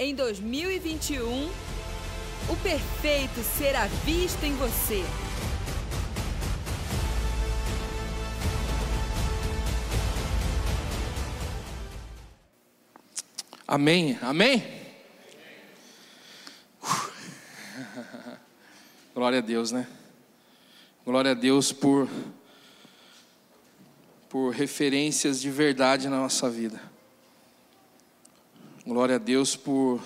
Em 2021, o perfeito será visto em você. Amém, amém. Glória a Deus, né? Glória a Deus por por referências de verdade na nossa vida. Glória a Deus por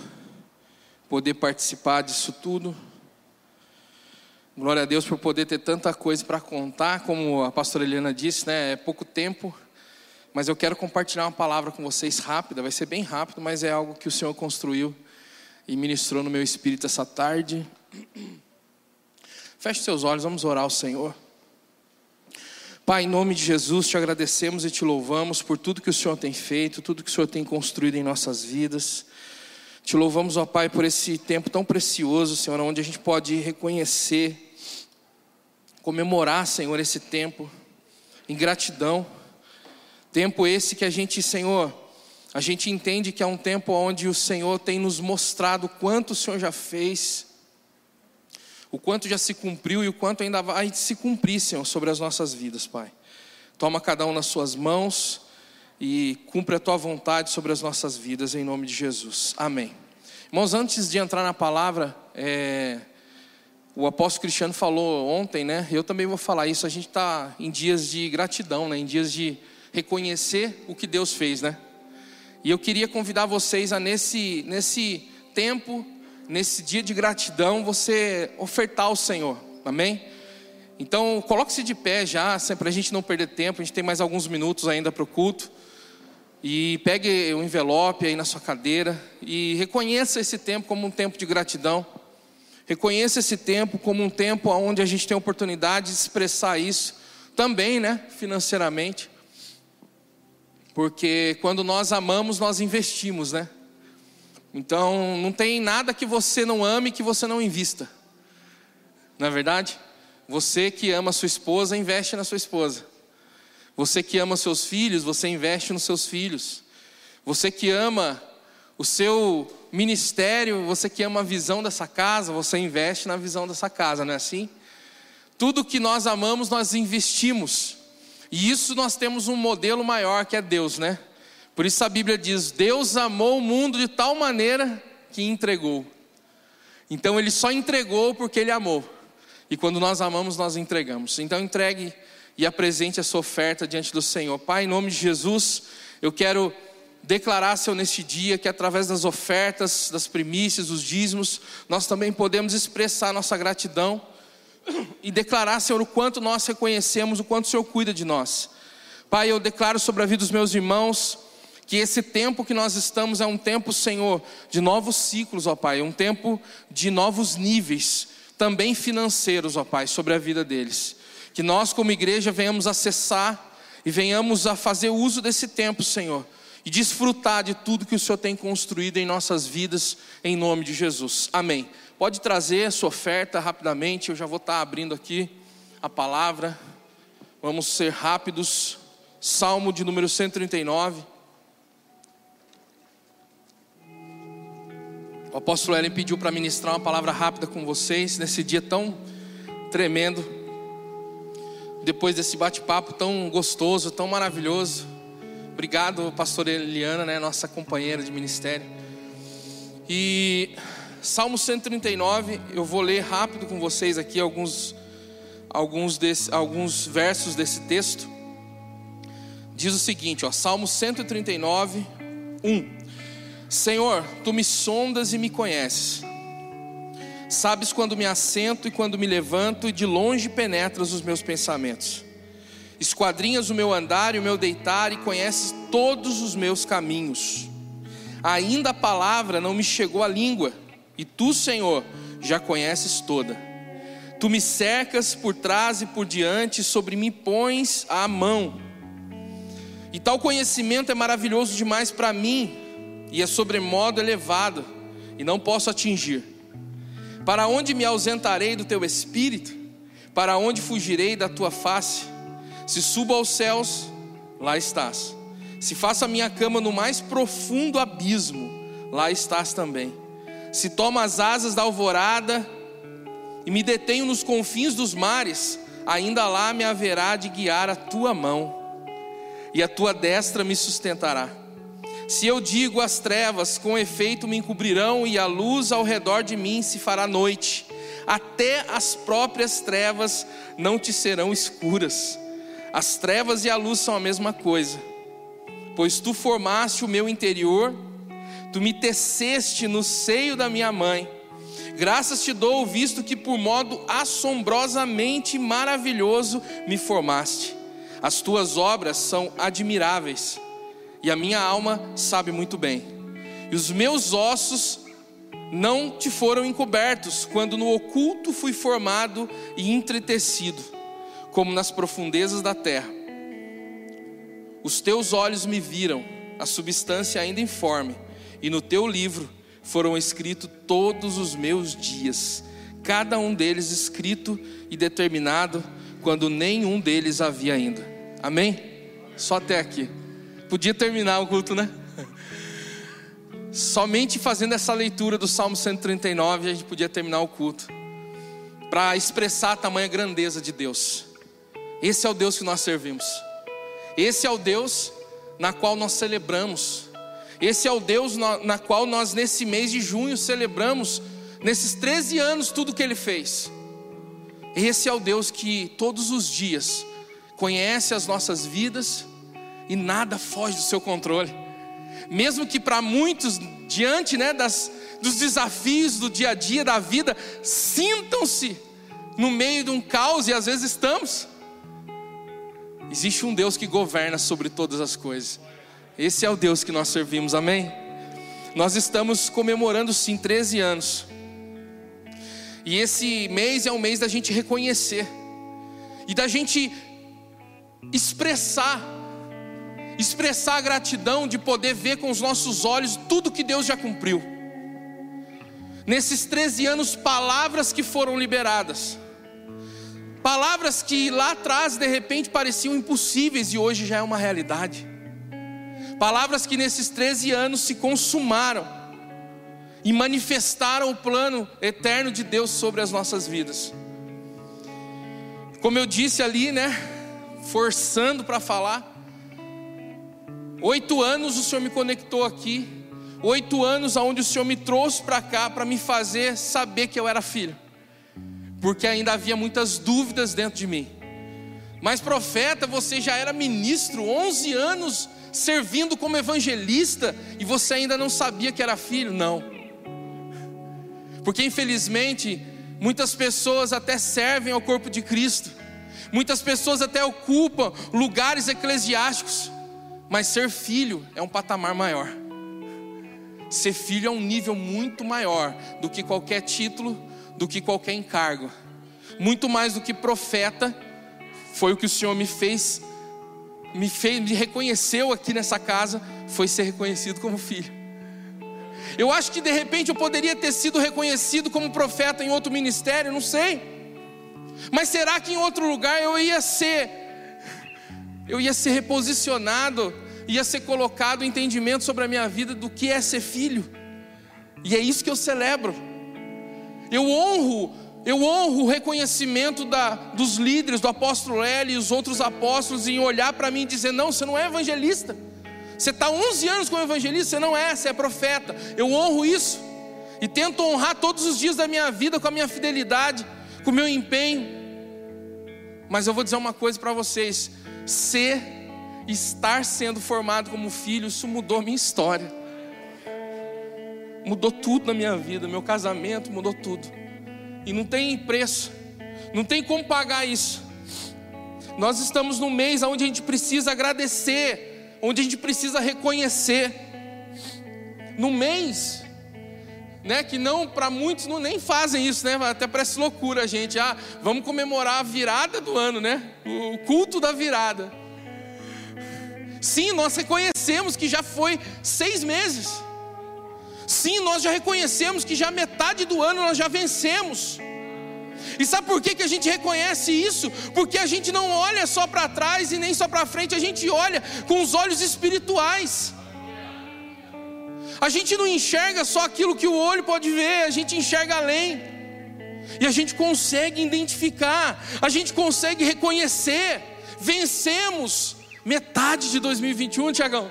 poder participar disso tudo. Glória a Deus por poder ter tanta coisa para contar, como a pastora Eliana disse, né? É pouco tempo, mas eu quero compartilhar uma palavra com vocês rápida, vai ser bem rápido, mas é algo que o Senhor construiu e ministrou no meu espírito essa tarde. Feche seus olhos, vamos orar ao Senhor. Pai, em nome de Jesus, te agradecemos e te louvamos por tudo que o Senhor tem feito, tudo que o Senhor tem construído em nossas vidas. Te louvamos, ó Pai, por esse tempo tão precioso, Senhor, onde a gente pode reconhecer, comemorar, Senhor, esse tempo em gratidão. Tempo esse que a gente, Senhor, a gente entende que é um tempo onde o Senhor tem nos mostrado quanto o Senhor já fez o quanto já se cumpriu e o quanto ainda vai se cumprir, Senhor, sobre as nossas vidas, Pai. Toma cada um nas suas mãos e cumpre a tua vontade sobre as nossas vidas, em nome de Jesus. Amém. Irmãos, antes de entrar na palavra, é, o apóstolo Cristiano falou ontem, né? Eu também vou falar isso. A gente está em dias de gratidão, né? Em dias de reconhecer o que Deus fez, né? E eu queria convidar vocês a nesse nesse tempo nesse dia de gratidão, você ofertar ao Senhor, amém? Então, coloque-se de pé já, para a gente não perder tempo, a gente tem mais alguns minutos ainda para o culto. E pegue o envelope aí na sua cadeira e reconheça esse tempo como um tempo de gratidão. Reconheça esse tempo como um tempo onde a gente tem a oportunidade de expressar isso também, né, financeiramente. Porque quando nós amamos, nós investimos, né? Então, não tem nada que você não ame que você não invista. Não é verdade? Você que ama sua esposa, investe na sua esposa. Você que ama seus filhos, você investe nos seus filhos. Você que ama o seu ministério, você que ama a visão dessa casa, você investe na visão dessa casa, não é assim? Tudo que nós amamos, nós investimos. E isso nós temos um modelo maior que é Deus, né? Por isso a Bíblia diz: Deus amou o mundo de tal maneira que entregou. Então ele só entregou porque ele amou. E quando nós amamos, nós entregamos. Então entregue e apresente a sua oferta diante do Senhor. Pai, em nome de Jesus, eu quero declarar, Senhor, neste dia, que através das ofertas, das primícias, dos dízimos, nós também podemos expressar nossa gratidão e declarar, Senhor, o quanto nós reconhecemos, o quanto o Senhor cuida de nós. Pai, eu declaro sobre a vida dos meus irmãos que esse tempo que nós estamos é um tempo, Senhor, de novos ciclos, ó Pai, um tempo de novos níveis, também financeiros, ó Pai, sobre a vida deles. Que nós, como igreja, venhamos acessar e venhamos a fazer uso desse tempo, Senhor, e desfrutar de tudo que o Senhor tem construído em nossas vidas, em nome de Jesus. Amém. Pode trazer a sua oferta rapidamente, eu já vou estar abrindo aqui a palavra. Vamos ser rápidos. Salmo de número 139. O apóstolo Ellen pediu para ministrar uma palavra rápida com vocês nesse dia tão tremendo. Depois desse bate-papo tão gostoso, tão maravilhoso. Obrigado, pastor Eliana, né, nossa companheira de ministério. E Salmo 139, eu vou ler rápido com vocês aqui alguns alguns desse, alguns versos desse texto. Diz o seguinte, ó, Salmo 139, 1. Senhor, tu me sondas e me conheces. Sabes quando me assento e quando me levanto, e de longe penetras os meus pensamentos. Esquadrinhas o meu andar e o meu deitar, e conheces todos os meus caminhos. Ainda a palavra não me chegou à língua, e tu, Senhor, já conheces toda. Tu me cercas por trás e por diante, sobre mim pões a mão. E tal conhecimento é maravilhoso demais para mim e é sobremodo elevado, e não posso atingir. Para onde me ausentarei do teu espírito? Para onde fugirei da tua face? Se subo aos céus, lá estás. Se faço a minha cama no mais profundo abismo, lá estás também. Se tomo as asas da alvorada e me detenho nos confins dos mares, ainda lá me haverá de guiar a tua mão, e a tua destra me sustentará. Se eu digo as trevas, com efeito me encobrirão, e a luz ao redor de mim se fará noite, até as próprias trevas não te serão escuras. As trevas e a luz são a mesma coisa, pois tu formaste o meu interior, tu me teceste no seio da minha mãe. Graças te dou, visto que por modo assombrosamente maravilhoso me formaste. As tuas obras são admiráveis, e a minha alma sabe muito bem. E os meus ossos não te foram encobertos, quando no oculto fui formado e entretecido, como nas profundezas da terra. Os teus olhos me viram, a substância ainda informe, e no teu livro foram escritos todos os meus dias, cada um deles escrito e determinado, quando nenhum deles havia ainda. Amém? Só até aqui. Podia terminar o culto, né? Somente fazendo essa leitura do Salmo 139 a gente podia terminar o culto, para expressar a tamanha grandeza de Deus. Esse é o Deus que nós servimos, esse é o Deus na qual nós celebramos esse é o Deus na, na qual nós, nesse mês de junho, celebramos, nesses 13 anos, tudo que Ele fez. Esse é o Deus que todos os dias conhece as nossas vidas e nada foge do seu controle. Mesmo que para muitos, diante né, das, dos desafios do dia a dia da vida, sintam-se no meio de um caos e às vezes estamos. Existe um Deus que governa sobre todas as coisas. Esse é o Deus que nós servimos, amém? Nós estamos comemorando sim 13 anos. E esse mês é um mês da gente reconhecer e da gente expressar expressar a gratidão de poder ver com os nossos olhos tudo que Deus já cumpriu. Nesses 13 anos, palavras que foram liberadas. Palavras que lá atrás de repente pareciam impossíveis e hoje já é uma realidade. Palavras que nesses 13 anos se consumaram e manifestaram o plano eterno de Deus sobre as nossas vidas. Como eu disse ali, né? Forçando para falar. Oito anos o Senhor me conectou aqui. Oito anos aonde o Senhor me trouxe para cá para me fazer saber que eu era filho. Porque ainda havia muitas dúvidas dentro de mim. Mas profeta, você já era ministro, 11 anos servindo como evangelista e você ainda não sabia que era filho? Não. Porque infelizmente, muitas pessoas até servem ao corpo de Cristo, muitas pessoas até ocupam lugares eclesiásticos, mas ser filho é um patamar maior. Ser filho é um nível muito maior do que qualquer título, do que qualquer encargo. Muito mais do que profeta, foi o que o Senhor me fez me, fez, me reconheceu aqui nessa casa foi ser reconhecido como filho. Eu acho que de repente eu poderia ter sido reconhecido como profeta em outro ministério, não sei. Mas será que em outro lugar eu ia ser eu ia ser reposicionado, ia ser colocado entendimento sobre a minha vida do que é ser filho? E é isso que eu celebro. Eu honro eu honro o reconhecimento da, dos líderes, do apóstolo L e os outros apóstolos, em olhar para mim e dizer: não, você não é evangelista. Você está 11 anos como evangelista, você não é, você é profeta. Eu honro isso e tento honrar todos os dias da minha vida com a minha fidelidade, com o meu empenho. Mas eu vou dizer uma coisa para vocês: ser, estar sendo formado como filho, isso mudou minha história, mudou tudo na minha vida, meu casamento mudou tudo. E não tem preço, não tem como pagar isso. Nós estamos num mês onde a gente precisa agradecer, onde a gente precisa reconhecer. No mês, né, que não para muitos não nem fazem isso, né? Até parece loucura a gente. Ah, vamos comemorar a virada do ano, né? O culto da virada. Sim, nós reconhecemos que já foi seis meses. Sim, nós já reconhecemos que já metade do ano nós já vencemos. E sabe por que, que a gente reconhece isso? Porque a gente não olha só para trás e nem só para frente, a gente olha com os olhos espirituais. A gente não enxerga só aquilo que o olho pode ver, a gente enxerga além. E a gente consegue identificar, a gente consegue reconhecer. Vencemos metade de 2021, Tiagão.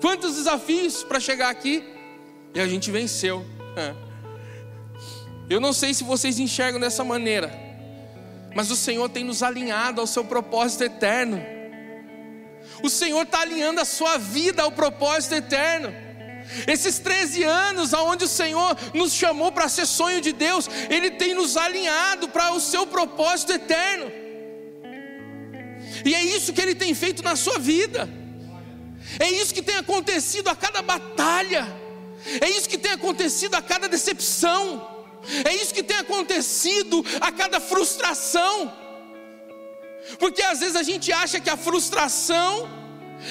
Quantos desafios para chegar aqui? E a gente venceu. É. Eu não sei se vocês enxergam dessa maneira, mas o Senhor tem nos alinhado ao seu propósito eterno. O Senhor está alinhando a sua vida ao propósito eterno. Esses 13 anos, aonde o Senhor nos chamou para ser sonho de Deus, Ele tem nos alinhado para o seu propósito eterno. E é isso que Ele tem feito na sua vida. É isso que tem acontecido a cada batalha. É isso que tem acontecido a cada decepção. É isso que tem acontecido a cada frustração. Porque às vezes a gente acha que a frustração,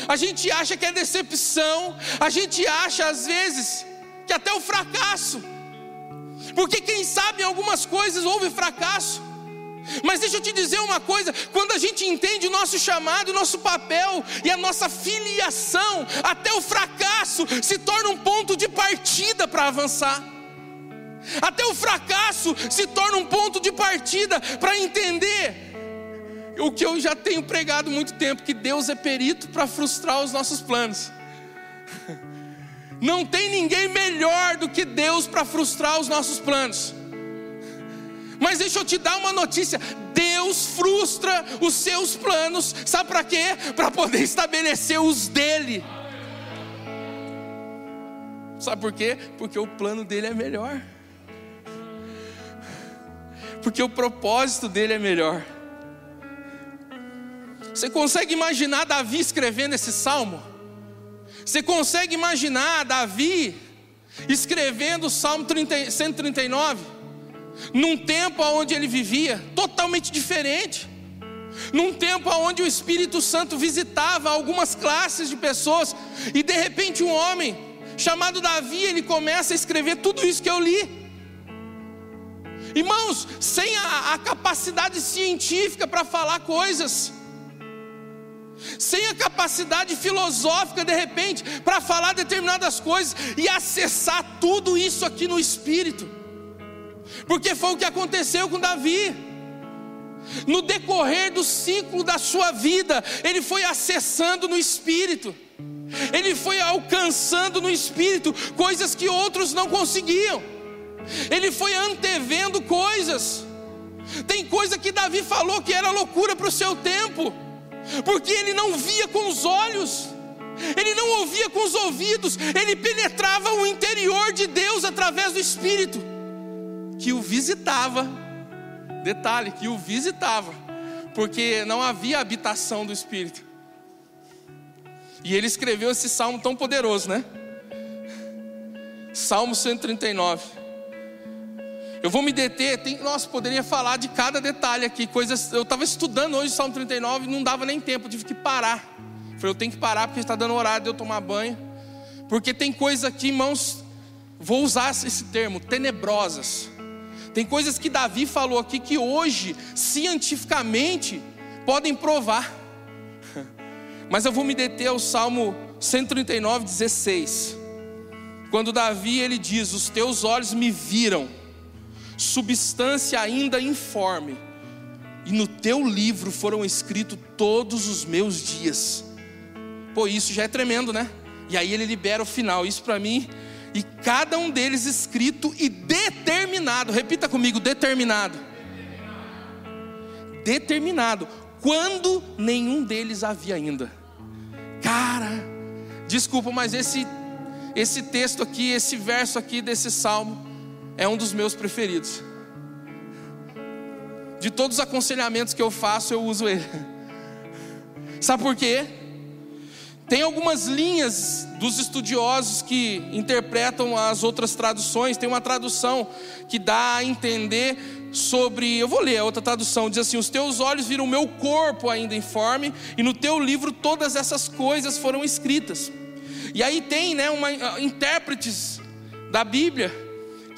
a gente acha que é decepção, a gente acha às vezes que até o fracasso. Porque quem sabe em algumas coisas houve fracasso. Mas deixa eu te dizer uma coisa: quando a gente entende o nosso chamado, o nosso papel e a nossa filiação, até o fracasso se torna um ponto de partida para avançar. Até o fracasso se torna um ponto de partida para entender o que eu já tenho pregado muito tempo: que Deus é perito para frustrar os nossos planos. Não tem ninguém melhor do que Deus para frustrar os nossos planos. Mas deixa eu te dar uma notícia: Deus frustra os seus planos, sabe para quê? Para poder estabelecer os dele. Sabe por quê? Porque o plano dele é melhor. Porque o propósito dele é melhor. Você consegue imaginar Davi escrevendo esse salmo? Você consegue imaginar Davi escrevendo o Salmo 30, 139? Num tempo onde ele vivia totalmente diferente, num tempo onde o Espírito Santo visitava algumas classes de pessoas, e de repente um homem chamado Davi, ele começa a escrever tudo isso que eu li. Irmãos, sem a, a capacidade científica para falar coisas, sem a capacidade filosófica, de repente, para falar determinadas coisas e acessar tudo isso aqui no Espírito porque foi o que aconteceu com Davi. No decorrer do ciclo da sua vida, ele foi acessando no espírito, ele foi alcançando no espírito coisas que outros não conseguiam, ele foi antevendo coisas. Tem coisa que Davi falou que era loucura para o seu tempo, porque ele não via com os olhos, ele não ouvia com os ouvidos, ele penetrava o interior de Deus através do Espírito que o visitava. Detalhe, que o visitava, porque não havia habitação do Espírito. E ele escreveu esse salmo tão poderoso, né? Salmo 139. Eu vou me deter, tem, nossa, poderia falar de cada detalhe aqui, coisas. Eu estava estudando hoje o Salmo 39 e não dava nem tempo, tive que parar. Falei, eu tenho que parar porque está dando horário de eu tomar banho. Porque tem coisas aqui, irmãos, vou usar esse termo, tenebrosas tem coisas que Davi falou aqui que hoje, cientificamente, podem provar. Mas eu vou me deter ao Salmo 139, 16. Quando Davi ele diz: Os teus olhos me viram, substância ainda informe, e no teu livro foram escritos todos os meus dias. Pô, isso já é tremendo, né? E aí ele libera o final. Isso para mim e cada um deles escrito e determinado. Repita comigo: determinado. Determinado. Quando nenhum deles havia ainda. Cara, desculpa, mas esse esse texto aqui, esse verso aqui desse salmo é um dos meus preferidos. De todos os aconselhamentos que eu faço, eu uso ele. Sabe por quê? Tem algumas linhas dos estudiosos que interpretam as outras traduções. Tem uma tradução que dá a entender sobre. Eu vou ler a outra tradução: diz assim: Os teus olhos viram o meu corpo ainda informe, e no teu livro todas essas coisas foram escritas. E aí tem né, uma, intérpretes da Bíblia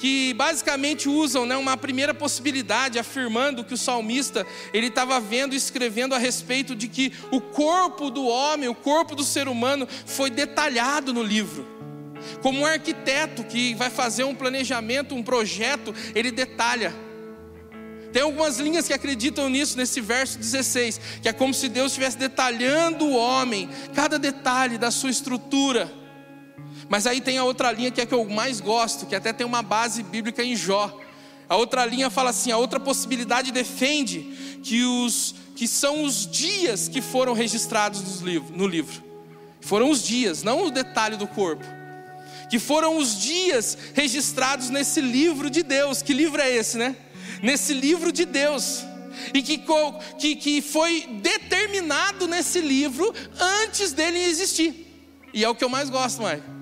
que basicamente usam né, uma primeira possibilidade, afirmando que o salmista ele estava vendo e escrevendo a respeito de que o corpo do homem, o corpo do ser humano, foi detalhado no livro. Como um arquiteto que vai fazer um planejamento, um projeto, ele detalha. Tem algumas linhas que acreditam nisso, nesse verso 16, que é como se Deus estivesse detalhando o homem, cada detalhe da sua estrutura. Mas aí tem a outra linha que é que eu mais gosto, que até tem uma base bíblica em Jó. A outra linha fala assim: a outra possibilidade defende que, os, que são os dias que foram registrados no livro. Foram os dias, não o detalhe do corpo. Que foram os dias registrados nesse livro de Deus. Que livro é esse, né? Nesse livro de Deus e que, que, que foi determinado nesse livro antes dele existir. E é o que eu mais gosto, Mike.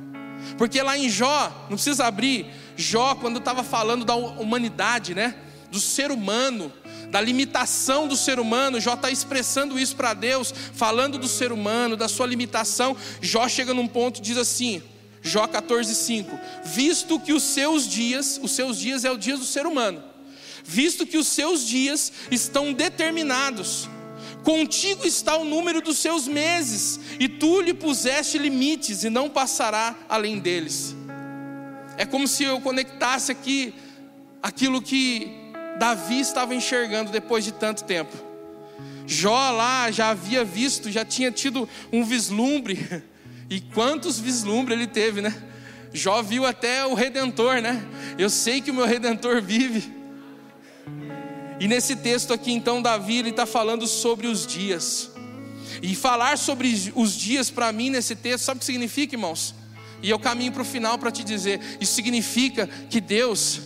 Porque lá em Jó, não precisa abrir, Jó, quando estava falando da humanidade, né? Do ser humano, da limitação do ser humano, Jó está expressando isso para Deus, falando do ser humano, da sua limitação. Jó chega num ponto e diz assim, Jó 14,5: Visto que os seus dias, os seus dias é o dia do ser humano, visto que os seus dias estão determinados, Contigo está o número dos seus meses, e tu lhe puseste limites, e não passará além deles. É como se eu conectasse aqui aquilo que Davi estava enxergando depois de tanto tempo. Jó lá já havia visto, já tinha tido um vislumbre, e quantos vislumbres ele teve, né? Jó viu até o Redentor, né? Eu sei que o meu Redentor vive. E nesse texto aqui, então, Davi está falando sobre os dias. E falar sobre os dias para mim nesse texto, sabe o que significa, irmãos? E eu caminho para o final para te dizer: isso significa que Deus,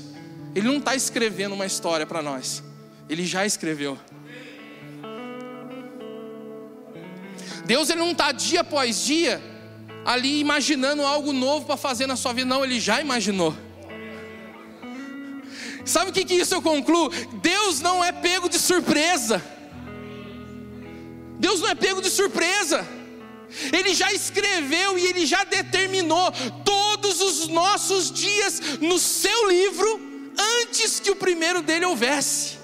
Ele não está escrevendo uma história para nós, Ele já escreveu. Deus ele não está dia após dia ali imaginando algo novo para fazer na sua vida, não, Ele já imaginou. Sabe o que, que isso eu concluo? Deus não é pego de surpresa. Deus não é pego de surpresa. Ele já escreveu e ele já determinou todos os nossos dias no seu livro antes que o primeiro dele houvesse.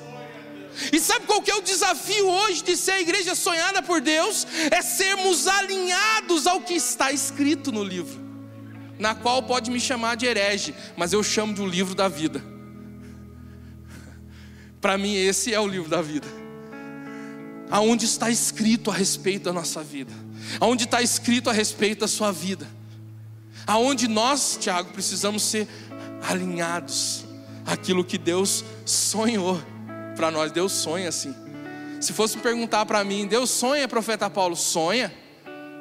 E sabe qual que é o desafio hoje de ser a igreja sonhada por Deus? É sermos alinhados ao que está escrito no livro, na qual pode me chamar de herege, mas eu chamo de o um livro da vida. Para mim, esse é o livro da vida. Aonde está escrito a respeito da nossa vida, aonde está escrito a respeito da sua vida, aonde nós, Tiago, precisamos ser alinhados àquilo que Deus sonhou para nós. Deus sonha assim. Se fosse perguntar para mim, Deus sonha, profeta Paulo, sonha?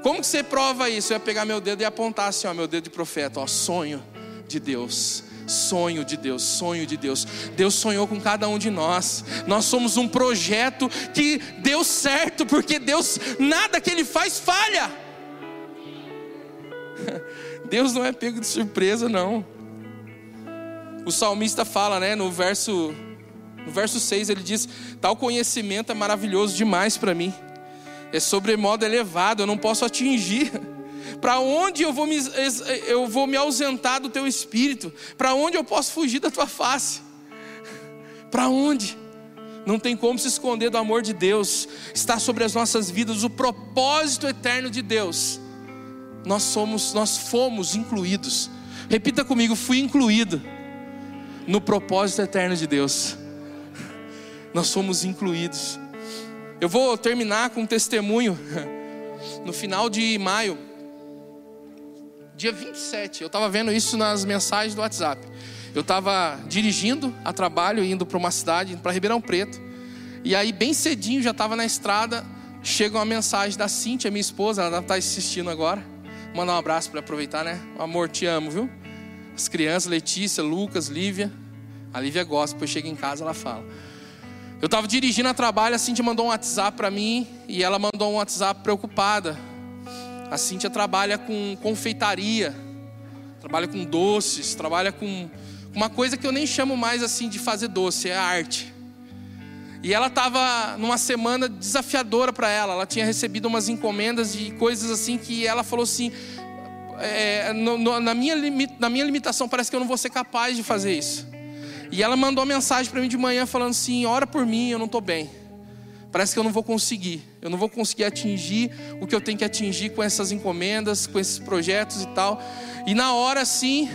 Como que você prova isso? Eu ia pegar meu dedo e apontar assim, ó, meu dedo de profeta, ó, sonho de Deus sonho de Deus, sonho de Deus. Deus sonhou com cada um de nós. Nós somos um projeto que deu certo, porque Deus, nada que Ele faz falha. Deus não é pego de surpresa, não. O salmista fala, né, no verso, no verso 6, ele diz: Tal conhecimento é maravilhoso demais para mim, é sobremodo elevado, eu não posso atingir. Para onde eu vou, me, eu vou me ausentar do teu espírito? Para onde eu posso fugir da tua face? Para onde? Não tem como se esconder do amor de Deus. Está sobre as nossas vidas o propósito eterno de Deus. Nós somos, nós fomos incluídos. Repita comigo, fui incluído no propósito eterno de Deus. Nós fomos incluídos. Eu vou terminar com um testemunho. No final de maio, dia 27. Eu estava vendo isso nas mensagens do WhatsApp. Eu estava dirigindo a trabalho, indo para uma cidade, para Ribeirão Preto. E aí, bem cedinho, já estava na estrada. Chega uma mensagem da Cintia, minha esposa, ela deve estar tá assistindo agora. Mandar um abraço para aproveitar, né? Amor, te amo, viu? As crianças, Letícia, Lucas, Lívia. A Lívia gosta, depois chega em casa, ela fala. Eu estava dirigindo a trabalho, a Cintia mandou um WhatsApp para mim e ela mandou um WhatsApp preocupada. A Cíntia trabalha com confeitaria, trabalha com doces, trabalha com uma coisa que eu nem chamo mais assim de fazer doce, é arte. E ela estava numa semana desafiadora para ela. Ela tinha recebido umas encomendas de coisas assim que ela falou assim: é, no, no, na, minha na minha limitação, parece que eu não vou ser capaz de fazer isso. E ela mandou uma mensagem para mim de manhã falando assim: ora por mim, eu não estou bem. Parece que eu não vou conseguir. Eu não vou conseguir atingir o que eu tenho que atingir com essas encomendas, com esses projetos e tal. E na hora sim,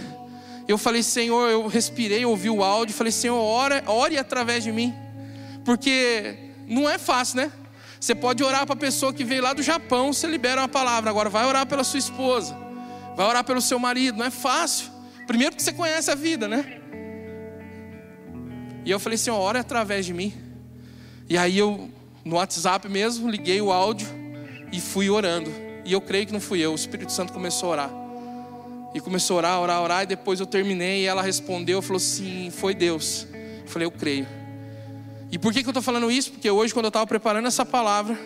eu falei, Senhor, eu respirei, ouvi o áudio, falei, Senhor, ore, ore através de mim. Porque não é fácil, né? Você pode orar para a pessoa que veio lá do Japão, você libera uma palavra. Agora vai orar pela sua esposa, vai orar pelo seu marido. Não é fácil. Primeiro porque você conhece a vida, né? E eu falei, Senhor, ore através de mim. E aí eu, no WhatsApp mesmo, liguei o áudio e fui orando. E eu creio que não fui eu, o Espírito Santo começou a orar. E começou a orar, orar, orar, e depois eu terminei e ela respondeu, falou assim, foi Deus. Eu falei, eu creio. E por que, que eu estou falando isso? Porque hoje, quando eu estava preparando essa palavra,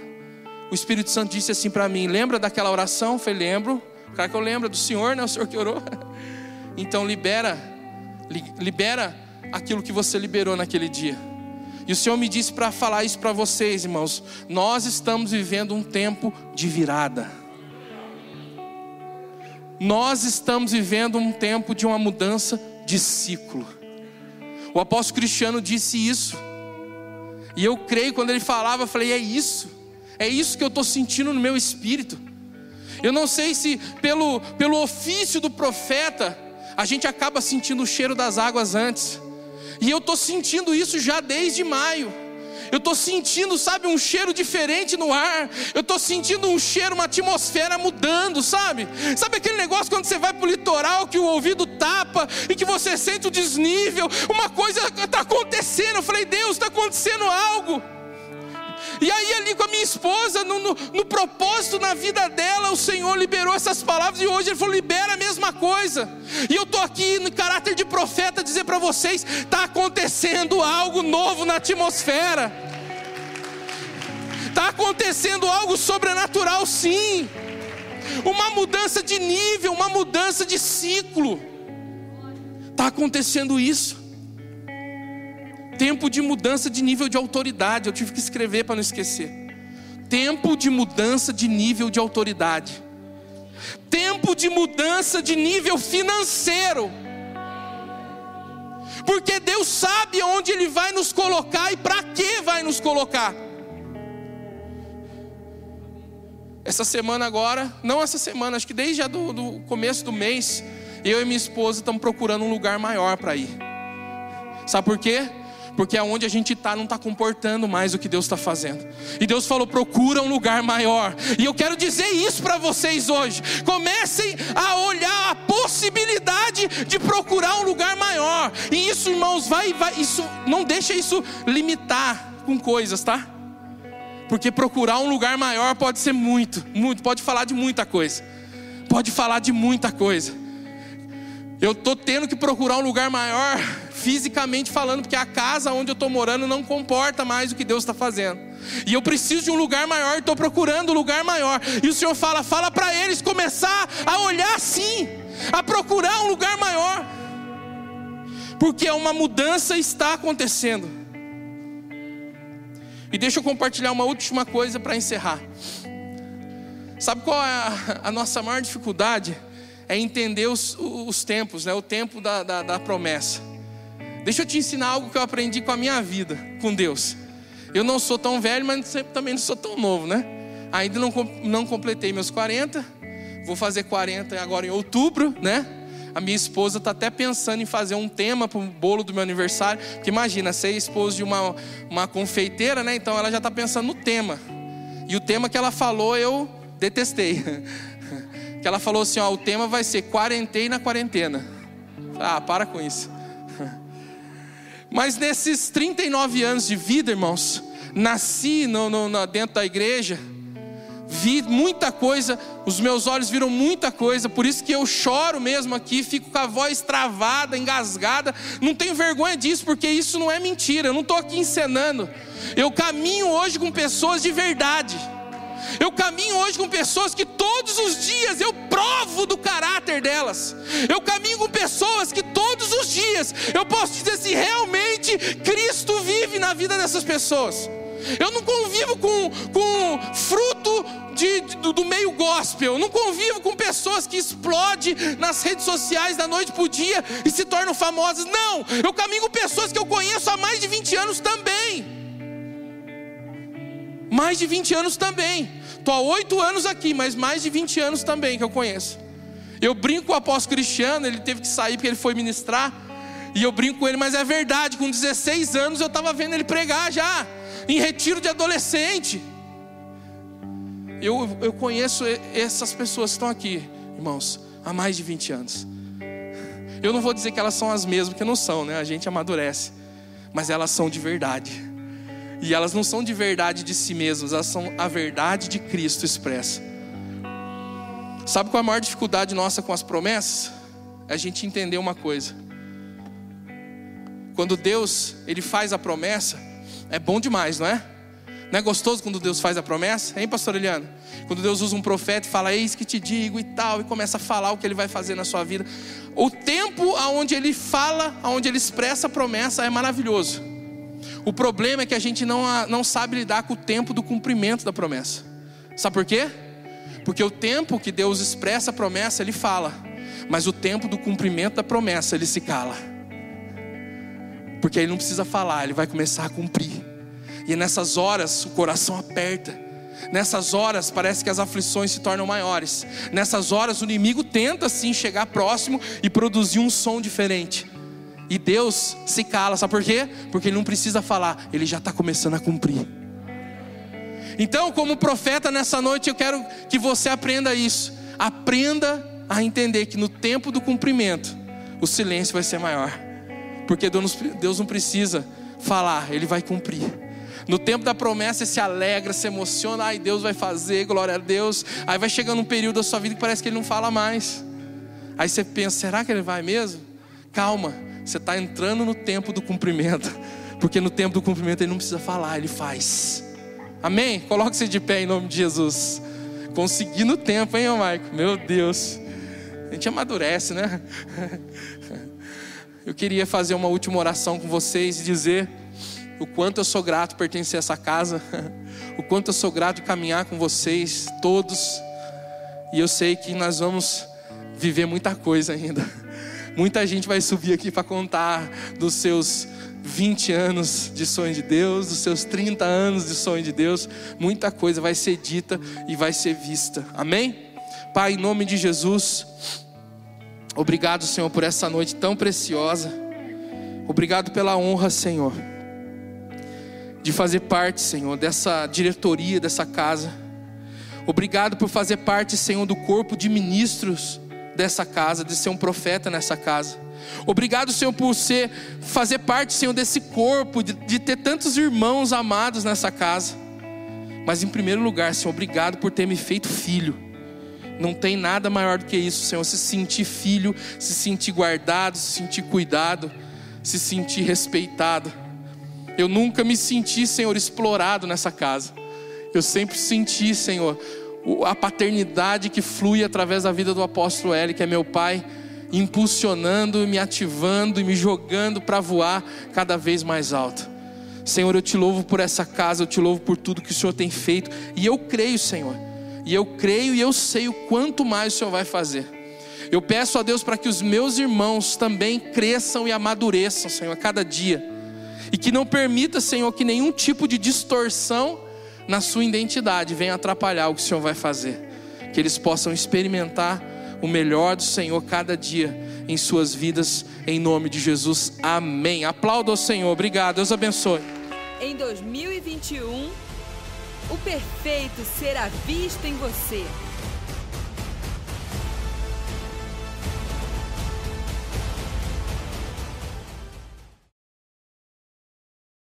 o Espírito Santo disse assim para mim: Lembra daquela oração? Eu falei: Lembro. Claro que eu lembro do Senhor, né? O Senhor que orou. Então, libera, libera aquilo que você liberou naquele dia. E o Senhor me disse para falar isso para vocês, irmãos. Nós estamos vivendo um tempo de virada. Nós estamos vivendo um tempo de uma mudança de ciclo. O apóstolo Cristiano disse isso. E eu creio quando ele falava, eu falei: é isso, é isso que eu estou sentindo no meu espírito. Eu não sei se pelo, pelo ofício do profeta, a gente acaba sentindo o cheiro das águas antes. E eu estou sentindo isso já desde maio. Eu estou sentindo, sabe, um cheiro diferente no ar. Eu estou sentindo um cheiro, uma atmosfera mudando, sabe? Sabe aquele negócio quando você vai para o litoral que o ouvido tapa e que você sente o desnível? Uma coisa está acontecendo. Eu falei, Deus, está acontecendo algo. E aí, ali com a minha esposa, no, no, no, propósito na vida dela, o Senhor liberou essas palavras e hoje Ele falou: libera a mesma coisa. E eu estou aqui no caráter de profeta dizer para vocês: está acontecendo algo novo na atmosfera, está acontecendo algo sobrenatural, sim. Uma mudança de nível, uma mudança de ciclo. Está acontecendo isso. Tempo de mudança de nível de autoridade. Eu tive que escrever para não esquecer. Tempo de mudança de nível de autoridade. Tempo de mudança de nível financeiro. Porque Deus sabe onde Ele vai nos colocar e para que vai nos colocar. Essa semana agora, não essa semana, acho que desde já do, do começo do mês, eu e minha esposa estamos procurando um lugar maior para ir. Sabe por quê? Porque aonde a gente está não está comportando mais o que Deus está fazendo. E Deus falou: procura um lugar maior. E eu quero dizer isso para vocês hoje. Comecem a olhar a possibilidade de procurar um lugar maior. E isso, irmãos, vai, vai, isso não deixa isso limitar com coisas, tá? Porque procurar um lugar maior pode ser muito, muito, pode falar de muita coisa. Pode falar de muita coisa. Eu estou tendo que procurar um lugar maior fisicamente falando, porque a casa onde eu estou morando não comporta mais o que Deus está fazendo. E eu preciso de um lugar maior, estou procurando um lugar maior. E o Senhor fala, fala para eles começar a olhar assim, a procurar um lugar maior. Porque uma mudança está acontecendo. E deixa eu compartilhar uma última coisa para encerrar. Sabe qual é a, a, nossa maior dificuldade? É entender os, os tempos, né? o tempo da, da, da promessa. Deixa eu te ensinar algo que eu aprendi com a minha vida, com Deus. Eu não sou tão velho, mas também não sou tão novo, né? Ainda não, não completei meus 40, vou fazer 40 agora em outubro, né? A minha esposa está até pensando em fazer um tema para o bolo do meu aniversário. Porque imagina, ser esposa de uma, uma confeiteira, né? Então ela já está pensando no tema. E o tema que ela falou eu detestei. Que ela falou assim: ó, o tema vai ser quarentei na quarentena. Ah, para com isso. Mas nesses 39 anos de vida, irmãos, nasci no, no, dentro da igreja, vi muita coisa, os meus olhos viram muita coisa, por isso que eu choro mesmo aqui, fico com a voz travada, engasgada. Não tenho vergonha disso, porque isso não é mentira, eu não estou aqui encenando. Eu caminho hoje com pessoas de verdade. Eu caminho hoje com pessoas que todos os dias eu provo do caráter delas. Eu caminho com pessoas que todos os dias eu posso dizer assim: realmente Cristo vive na vida dessas pessoas. Eu não convivo com, com fruto de, do, do, meio gospel. Eu não convivo com pessoas que explodem nas redes sociais da noite para o dia e se tornam famosas. Não, eu caminho com pessoas que eu conheço há mais de 20 anos também. Mais de 20 anos também. Estou há oito anos aqui, mas mais de 20 anos também que eu conheço. Eu brinco com o apóstolo Cristiano, ele teve que sair porque ele foi ministrar. E eu brinco com ele, mas é verdade, com 16 anos eu estava vendo ele pregar já, em retiro de adolescente. Eu, eu conheço essas pessoas que estão aqui, irmãos, há mais de 20 anos. Eu não vou dizer que elas são as mesmas, porque não são, né? A gente amadurece. Mas elas são de verdade. E elas não são de verdade de si mesmas, elas são a verdade de Cristo expressa. Sabe qual é a maior dificuldade nossa com as promessas? É a gente entender uma coisa. Quando Deus, ele faz a promessa, é bom demais, não é? Não é gostoso quando Deus faz a promessa? Hein, pastor Eliano? Quando Deus usa um profeta e fala, eis que te digo e tal, e começa a falar o que ele vai fazer na sua vida. O tempo aonde ele fala, aonde ele expressa a promessa é maravilhoso. O problema é que a gente não, não sabe lidar com o tempo do cumprimento da promessa. Sabe por quê? Porque o tempo que Deus expressa a promessa, ele fala. Mas o tempo do cumprimento da promessa, ele se cala. Porque ele não precisa falar, ele vai começar a cumprir. E nessas horas o coração aperta. Nessas horas parece que as aflições se tornam maiores. Nessas horas o inimigo tenta sim chegar próximo e produzir um som diferente. E Deus se cala, sabe por quê? Porque ele não precisa falar, ele já está começando a cumprir. Então, como profeta nessa noite, eu quero que você aprenda isso. Aprenda a entender que no tempo do cumprimento, o silêncio vai ser maior. Porque Deus não precisa falar, Ele vai cumprir. No tempo da promessa, você se alegra, se emociona, ai, Deus vai fazer, glória a Deus. Aí vai chegando um período da sua vida que parece que ele não fala mais. Aí você pensa, será que ele vai mesmo? Calma, você está entrando no tempo do cumprimento. Porque no tempo do cumprimento ele não precisa falar, ele faz. Amém? Coloque-se de pé em nome de Jesus. Consegui no tempo, hein, Maico? Meu Deus. A gente amadurece, né? Eu queria fazer uma última oração com vocês e dizer o quanto eu sou grato pertencer a essa casa, o quanto eu sou grato de caminhar com vocês todos. E eu sei que nós vamos viver muita coisa ainda. Muita gente vai subir aqui para contar dos seus 20 anos de sonho de Deus, dos seus 30 anos de sonho de Deus. Muita coisa vai ser dita e vai ser vista. Amém? Pai, em nome de Jesus, obrigado, Senhor, por essa noite tão preciosa. Obrigado pela honra, Senhor de fazer parte, Senhor, dessa diretoria dessa casa. Obrigado por fazer parte, Senhor, do corpo de ministros dessa casa, de ser um profeta nessa casa. Obrigado, Senhor, por ser, fazer parte, Senhor, desse corpo, de, de ter tantos irmãos amados nessa casa. Mas em primeiro lugar, Senhor, obrigado por ter me feito filho. Não tem nada maior do que isso, Senhor. Se sentir filho, se sentir guardado, se sentir cuidado, se sentir respeitado. Eu nunca me senti, Senhor, explorado nessa casa. Eu sempre senti, Senhor, a paternidade que flui através da vida do apóstolo Eli, que é meu pai, impulsionando, me ativando e me jogando para voar cada vez mais alto. Senhor, eu te louvo por essa casa, eu te louvo por tudo que o Senhor tem feito, e eu creio, Senhor, e eu creio e eu sei o quanto mais o Senhor vai fazer. Eu peço a Deus para que os meus irmãos também cresçam e amadureçam, Senhor, a cada dia e que não permita, Senhor, que nenhum tipo de distorção na sua identidade venha atrapalhar o que o Senhor vai fazer. Que eles possam experimentar o melhor do Senhor cada dia em suas vidas, em nome de Jesus. Amém. Aplauda o Senhor. Obrigado. Deus abençoe. Em 2021, o perfeito será visto em você.